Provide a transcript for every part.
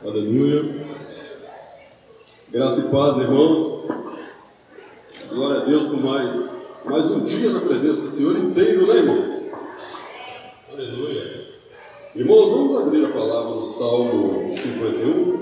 Aleluia. Graça e paz, irmãos. Glória a Deus por mais, mais um dia na presença do Senhor inteiro, né, irmãos? Aleluia. Irmãos, vamos abrir a palavra no Salmo 51.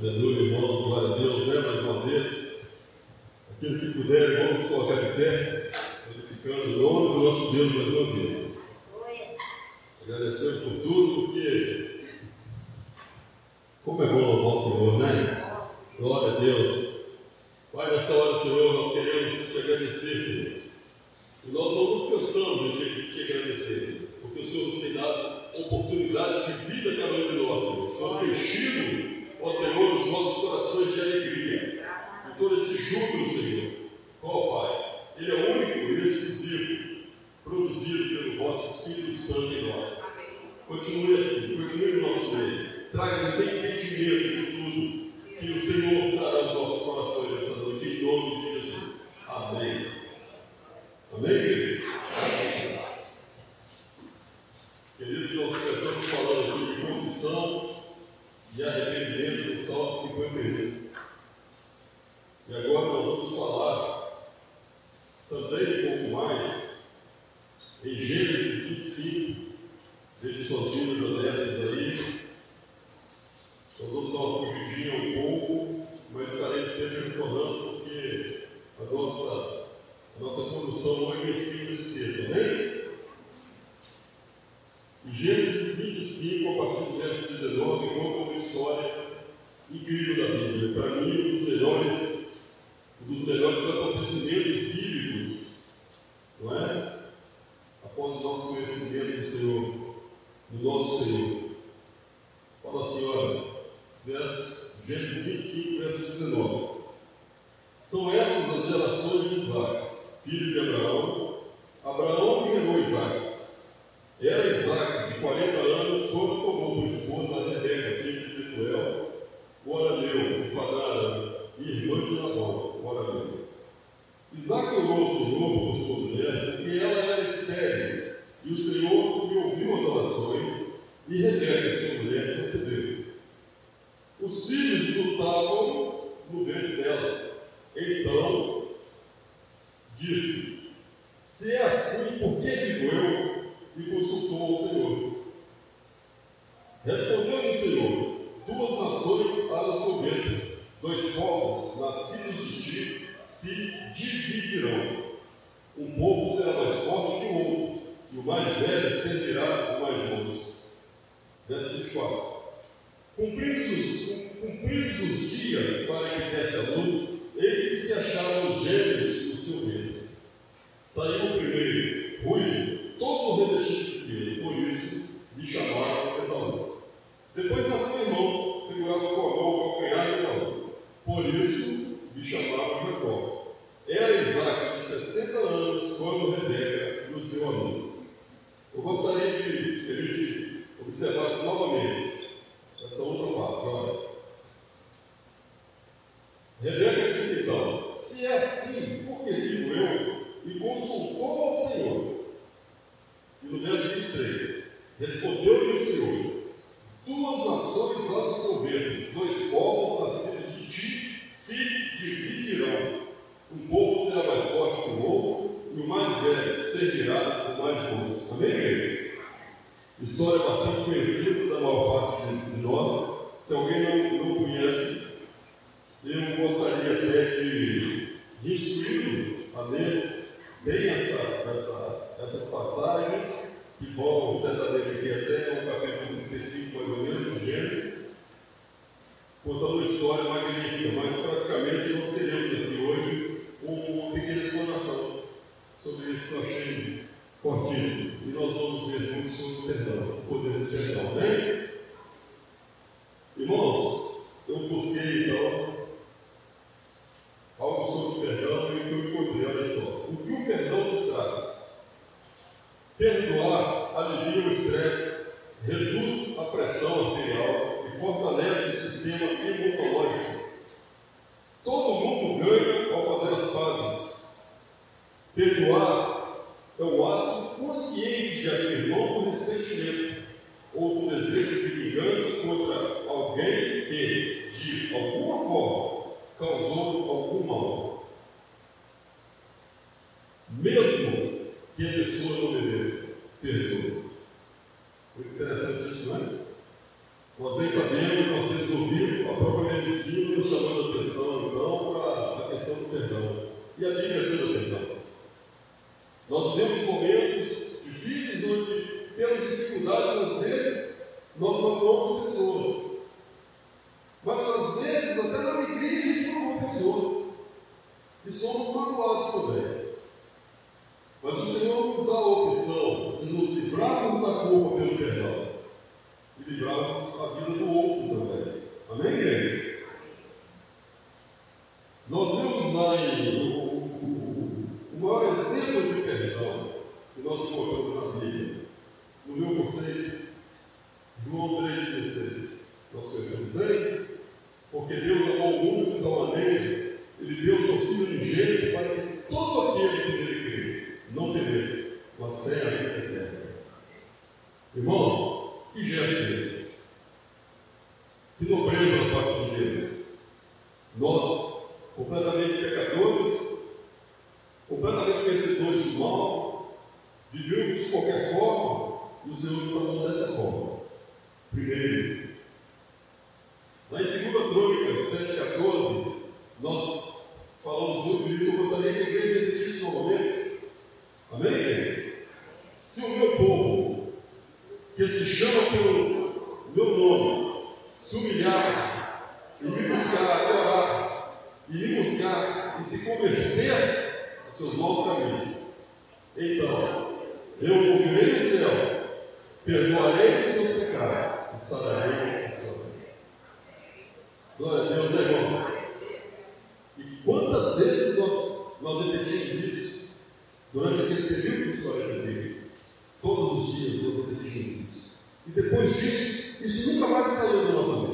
Dos melhores acontecimentos bíblicos, não do nosso Senhor. Fala assim, olha, Gênesis 25, verso 19. São essas as gerações de Isaac, filho de Abraão. Abraão gerou Isaac. Nós vivemos momentos difíceis onde, pelas dificuldades, às vezes, nós não somos pessoas. Durante aquele período de história deles, todos os dias você tinha isso. E depois disso, isso nunca mais saiu da nossa mente.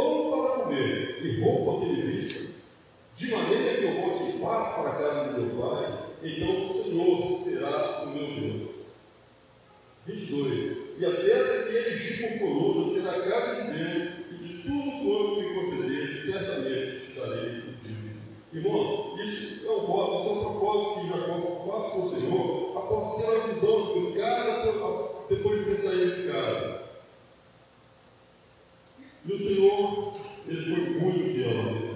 pão para comer e roubo aquele vício, de maneira que eu volte de paz para a casa do meu pai, então o Senhor será o meu Deus. 22. E a pedra que ele com coluna será a casa de Deus, e de tudo quanto me conceder, certamente estarei o dízimo. Irmãos, isso é o voto, isso é o propósito que Jacó faz com o Senhor após ter a visão dos caras depois de ter saído de casa. Lord.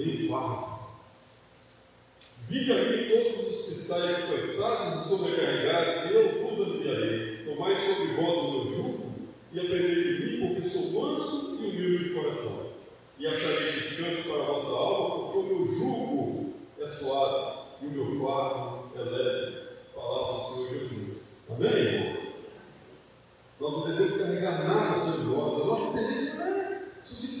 nem fala. Vinde a mim todos os que estáis cansados e sobrecarregados, e eu vos aliviarei. Tomai sobre vós o meu jugo e aprendei de mim, porque sou manso e humilde de coração. E acharei descanso para a vossa alma, porque o meu jugo é suave e o meu fardo é leve. Palavra do Senhor Jesus. Amém, irmãos? Nós não devemos carregar nada sobre nós, a nossa semente não é suficiente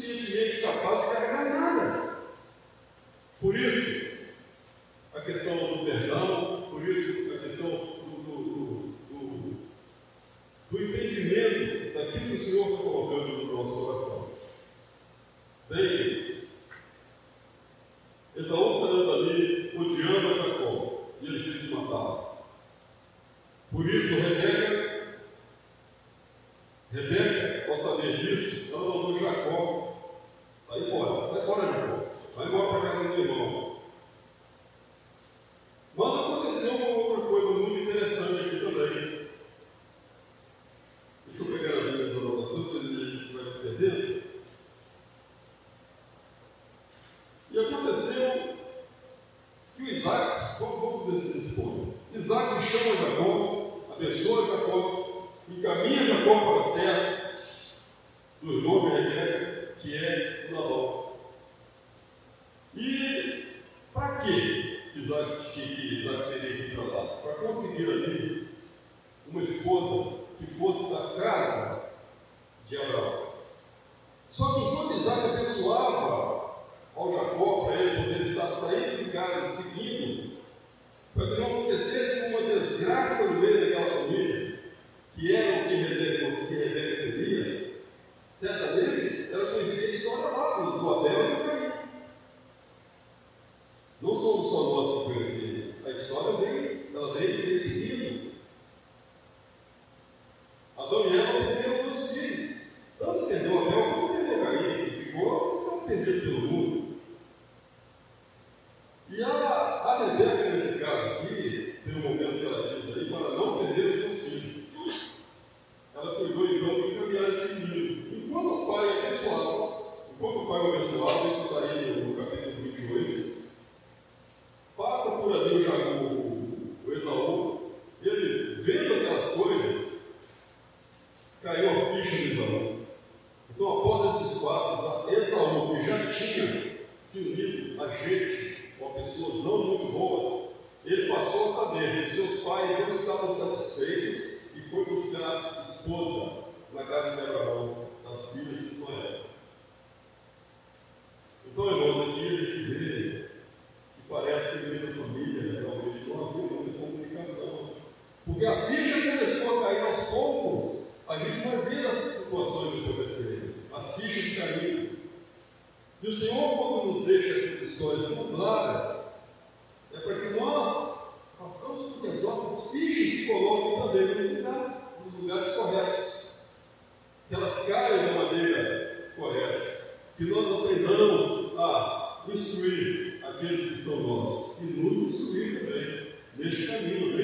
vós e nos instrui né, também neste caminho, né?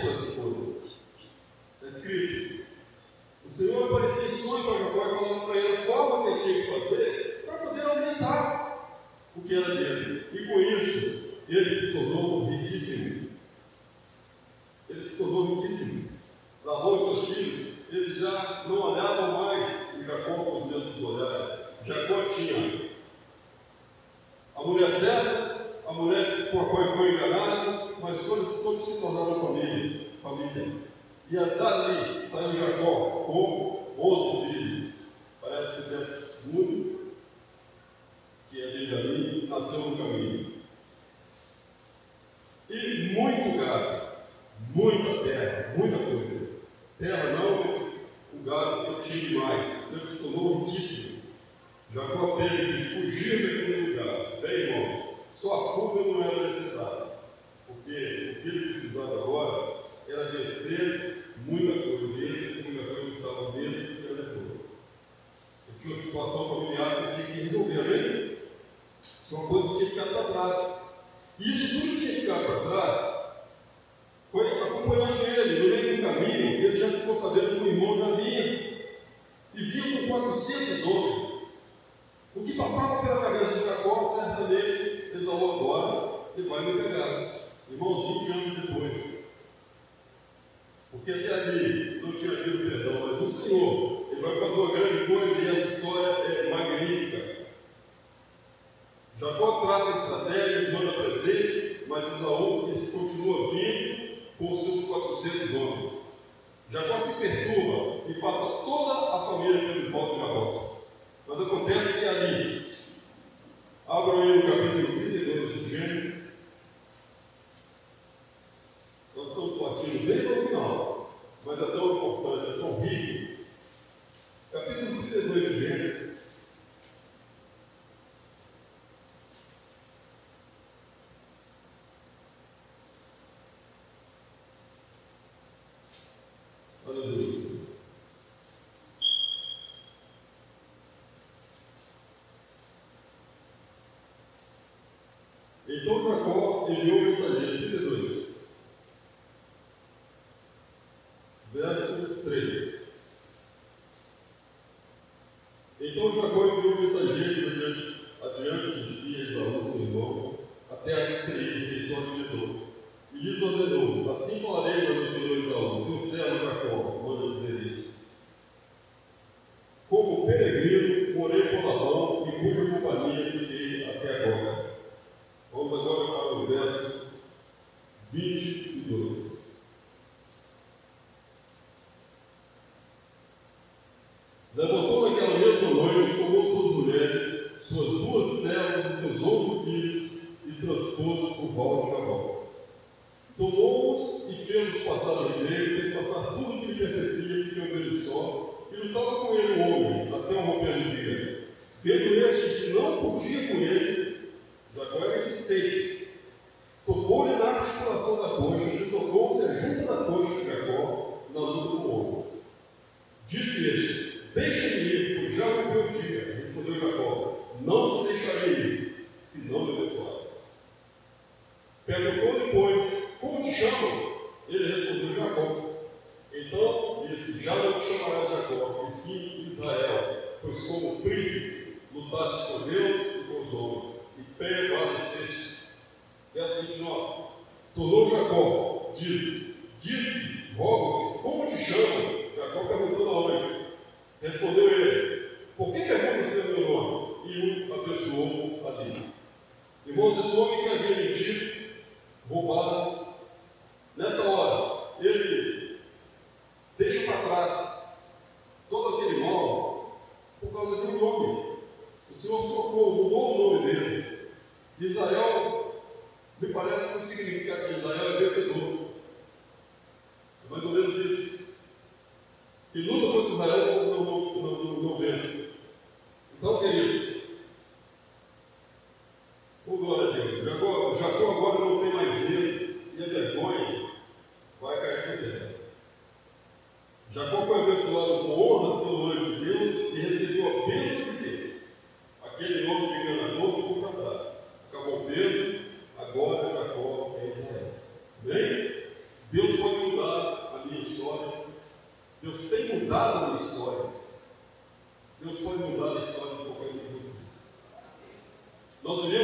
roupas todas. Está escrito. O Senhor apareceu em sonho para Jacó falando para ele a forma que ele tinha que fazer para poder aumentar o que era dele. E com isso, ele se tornou riquíssimo. Jacó se perturba e passa toda a família pelo voto de Jacó. Então Jacó olhou ouvirão a história de qualquer um de vocês. Nós iremos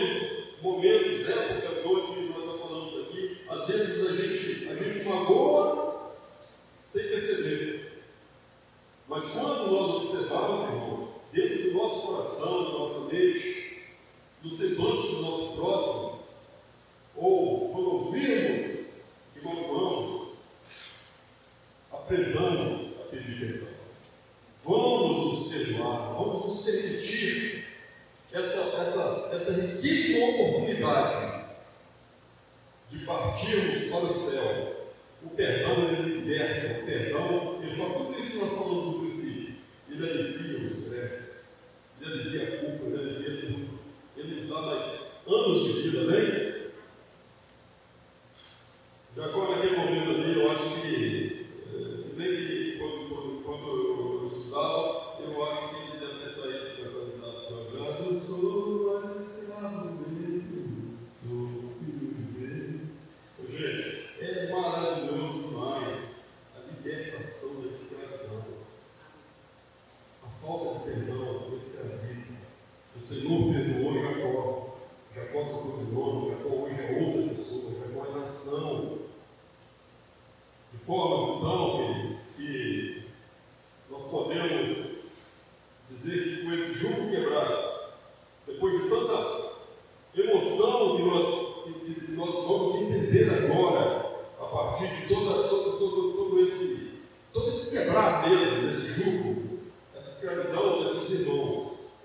pobreza, desse jugo, dessa servidão, desses irmãos.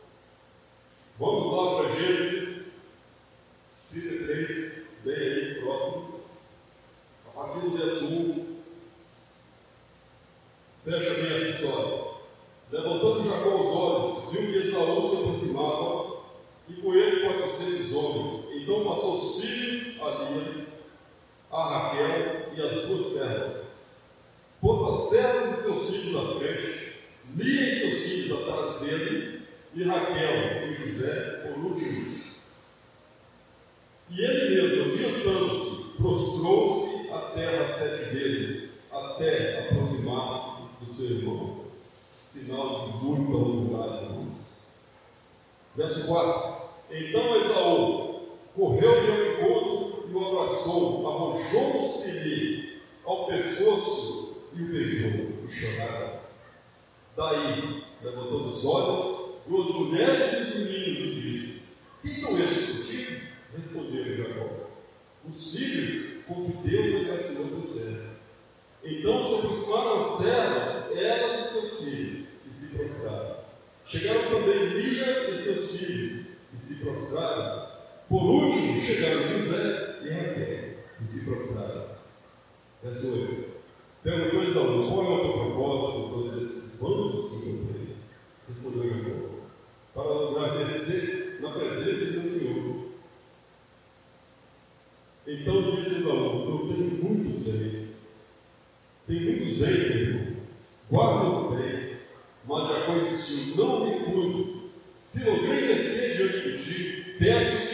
Vamos lá para Gênesis. Tem muitos bens, irmão. Guarda o bens, mas a coisa não recuses. Se alguém deseja hoje peço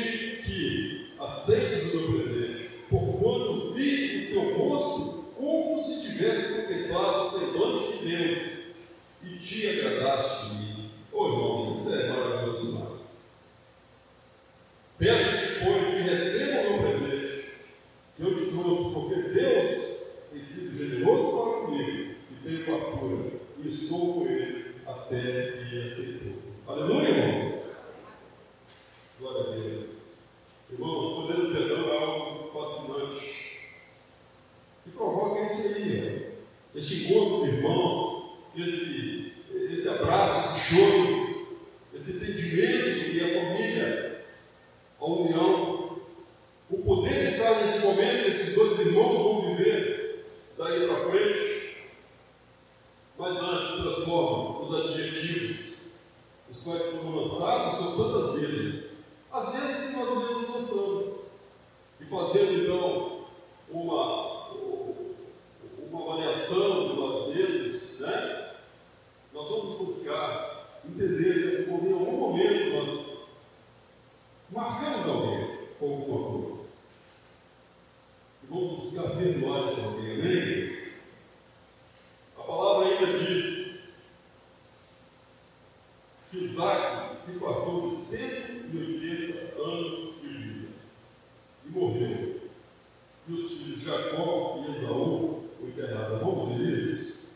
de Jacó e Esaú o enterraram. Vamos ver isso?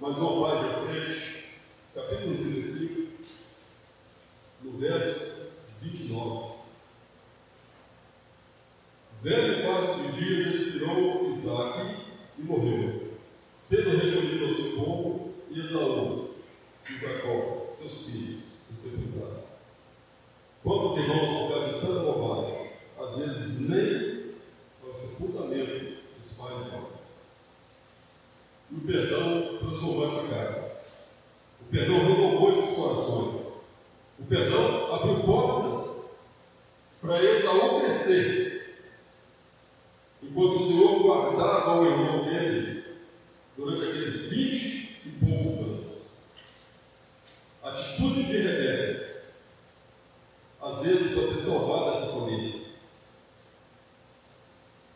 Mas vamos lá de frente, capítulo 35, no verso 29. Velho fato de dias expirou Isaac e morreu, sendo recolhido ao seu povo e Esaú e Jacó, seus filhos, o sepultaram. Quantos irmãos ficaram de tanta bobagem, às vezes nem para o sepultamento dos pais e mães. E o perdão transformou essa casa. O perdão renovou esses corações. O perdão abriu portas para Esaú crescer. Enquanto o Senhor guardava o irmão dele durante aqueles vinte e poucos anos. Atitude de Rebeca, às vezes, para ter salvado essa família.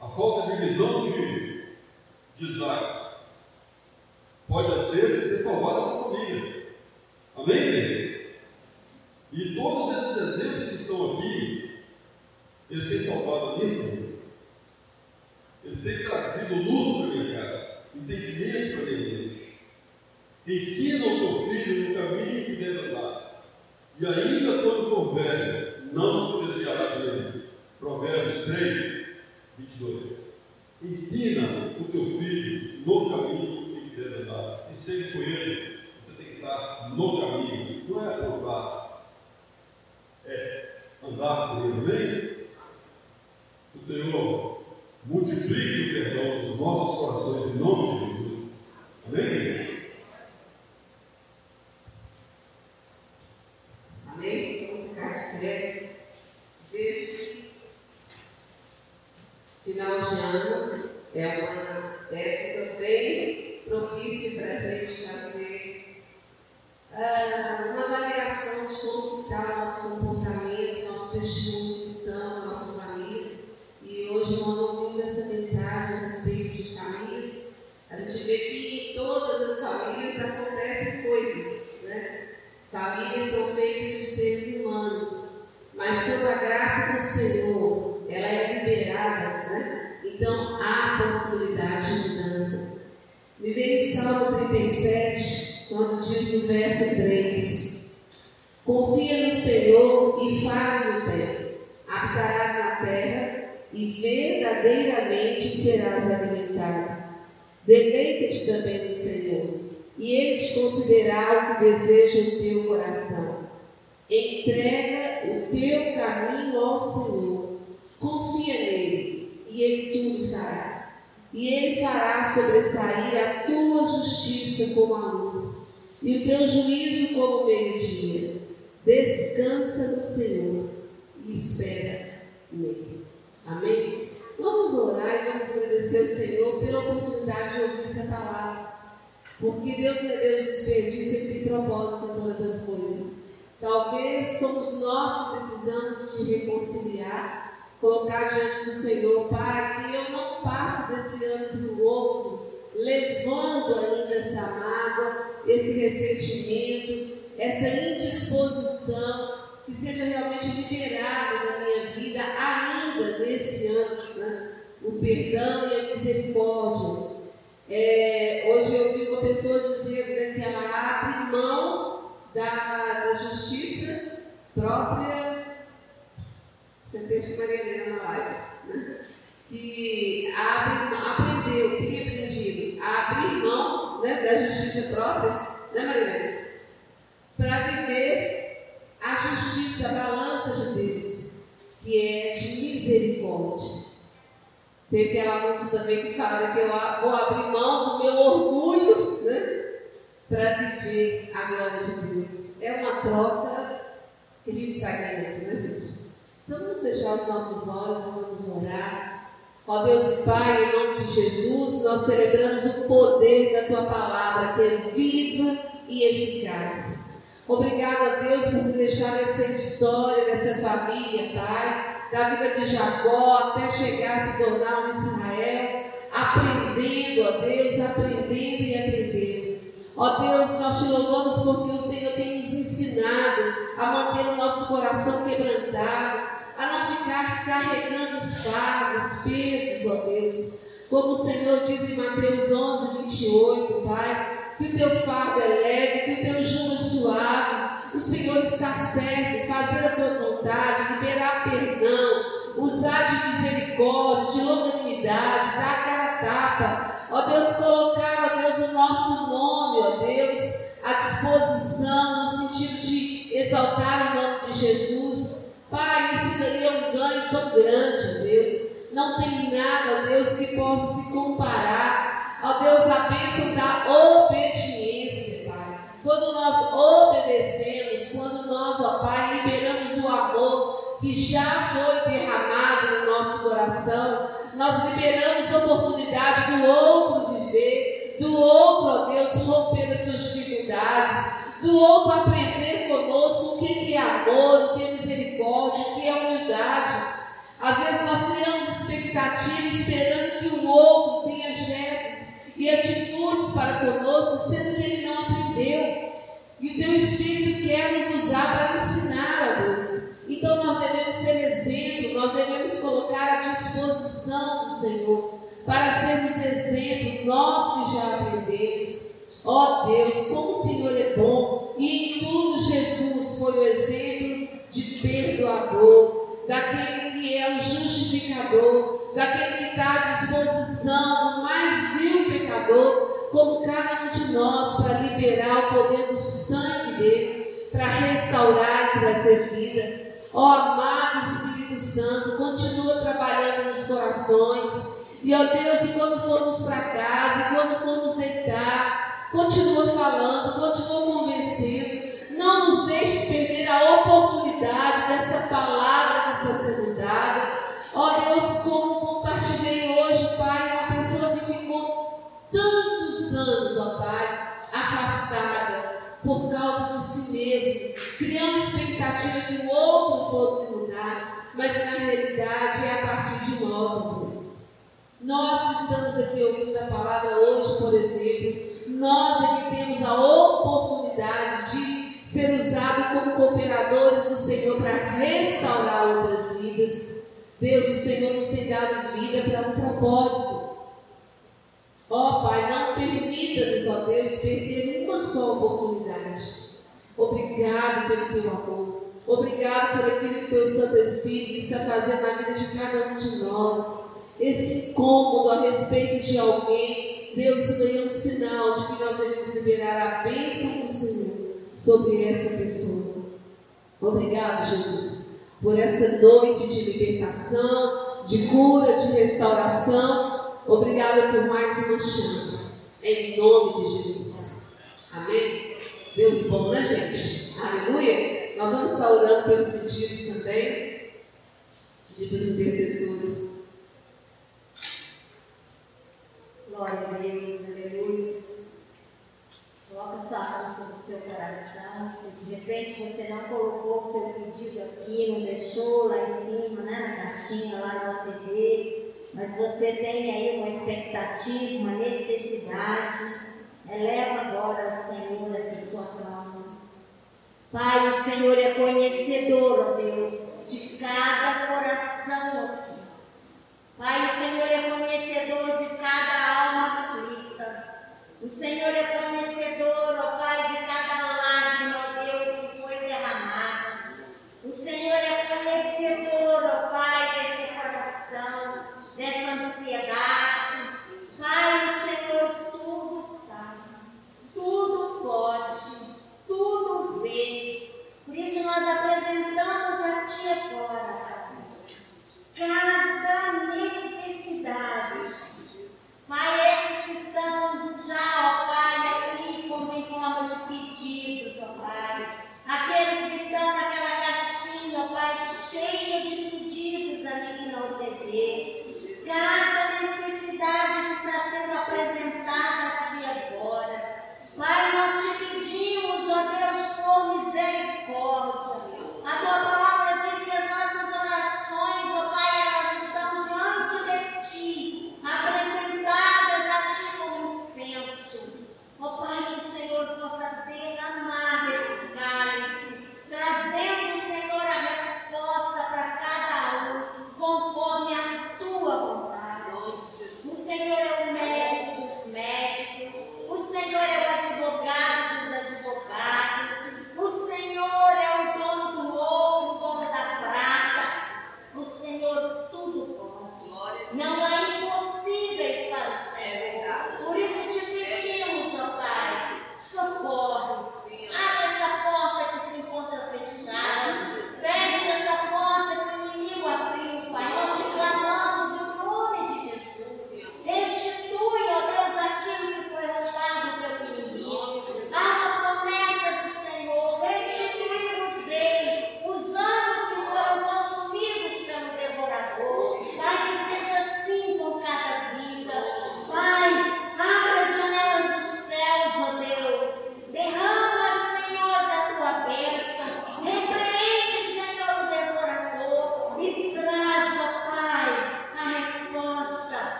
A falta de visão de, de Isaac pode, às vezes, ter salvado essa família. Amém? E todos esses exemplos que estão aqui, eles têm salvado a minha família. Eles têm trazido luz para a minha casa, entendimento para a minha igreja. Ensina o teu filho no caminho que deve andar. E ainda quando for velho, não se desviará dele. Provérbios 3, 22. Ensina o teu filho no caminho que deve andar. E sempre com ele, você tem que estar no caminho. Não é provar é com ele, amém? O Senhor multiplique o perdão dos nossos corações em nome de as coisas. Talvez somos nós que precisamos te reconciliar, colocar diante do Senhor, para que eu não passe desse ano para o outro, levando ainda essa mágoa, esse ressentimento, essa indisposição, que seja realmente liberado na minha vida ainda nesse ano, né? o perdão e a misericórdia. É, hoje eu ouvi uma pessoa dizendo né, que ela abre mão da, da justiça própria. De Maria Helena na live. Né? Que abre, aprendeu, tem aprendido a abrir mão né, da justiça própria, né, Maria? Para viver a justiça, a balança de Deus, que é de misericórdia. Tem aquela música também que fala que eu vou abrir mão do meu orgulho né, para viver a glória de Deus. É uma troca que a gente sai ganhando, né, gente? Então vamos fechar os nossos olhos vamos orar. Ó Deus e Pai, em nome de Jesus, nós celebramos o poder da Tua palavra, que é viva e eficaz. Obrigada, Deus, por deixar essa história dessa família, Pai da vida de Jacó até chegar a se tornar um Israel, aprendendo, ó Deus, aprendendo. Ó Deus, nós te louvamos porque o Senhor tem nos ensinado a manter o nosso coração quebrantado, a não ficar carregando fardos, pesos, ó Deus. Como o Senhor diz em Mateus 11, 28, Pai, que o teu fardo é leve, que o teu jugo é suave. O Senhor está certo, fazer a tua vontade, liberar perdão, usar de misericórdia, de longanimidade, dar aquela tapa. Ó Deus, colocar, ó Deus, o nosso nome, à disposição, no sentido de exaltar o nome de Jesus. Pai, isso seria um ganho tão grande, Deus. Não tem nada, Deus, que possa se comparar. Ó Deus, a bênção da obediência, Pai. Quando nós obedecemos, quando nós, ó Pai, liberamos o amor que já foi derramado no nosso coração, nós liberamos a oportunidade do outro viver, do outro, ó Deus, romper as suas dificuldades, do outro aprender conosco o que é amor, o que é misericórdia, o que é humildade. Às vezes nós criamos expectativa esperando que o outro tenha gestos e atitudes para conosco, sendo que ele não aprendeu. E o teu Espírito quer nos usar para ensinar a Deus. Então nós devemos ser exemplo, nós devemos colocar à disposição do Senhor para sermos exemplo, nós que já aprendemos. Ó oh Deus, como o Senhor é bom, e em tudo Jesus foi o exemplo de perdoador daquele que é o justificador, daquele que está à disposição do mais vil pecador, como cada um de nós, para liberar o poder do sangue dele, para restaurar e trazer vida. Ó oh, amado Espírito Santo, continua trabalhando nos corações. E ó Deus, quando estamos aqui ouvindo a palavra hoje, por exemplo, nós é que temos a oportunidade de ser usado como cooperadores do Senhor para restaurar outras vidas. Deus, o Senhor nos tem dado vida para um propósito. Ó oh, Pai, não permita-nos, ó Deus, perder uma só oportunidade. Obrigado pelo teu amor. Obrigado por aquilo que o teu Santo Espírito está fazendo na vida de cada um de nós. Esse incômodo a respeito de alguém, Deus, isso daí é um sinal de que nós devemos liberar a bênção do Senhor sobre essa pessoa. Obrigado, Jesus, por essa noite de libertação, de cura, de restauração. Obrigado por mais uma chance. Em nome de Jesus. Amém? Deus bom, né, gente? Aleluia. Nós vamos estar orando pelos pedidos também. Pedidos intercessores. Glória a Deus, aleluia. Coloca sua mão sobre o seu coração. De repente você não colocou o seu pedido aqui, não deixou lá em cima, né, na caixinha, lá na TV. Mas você tem aí uma expectativa, uma necessidade. Eleva agora ao Senhor essa sua causa. Pai, o Senhor é conhecedor, ó Deus, de cada coração aqui. Pai, o Senhor é conhecedor de. O Senhor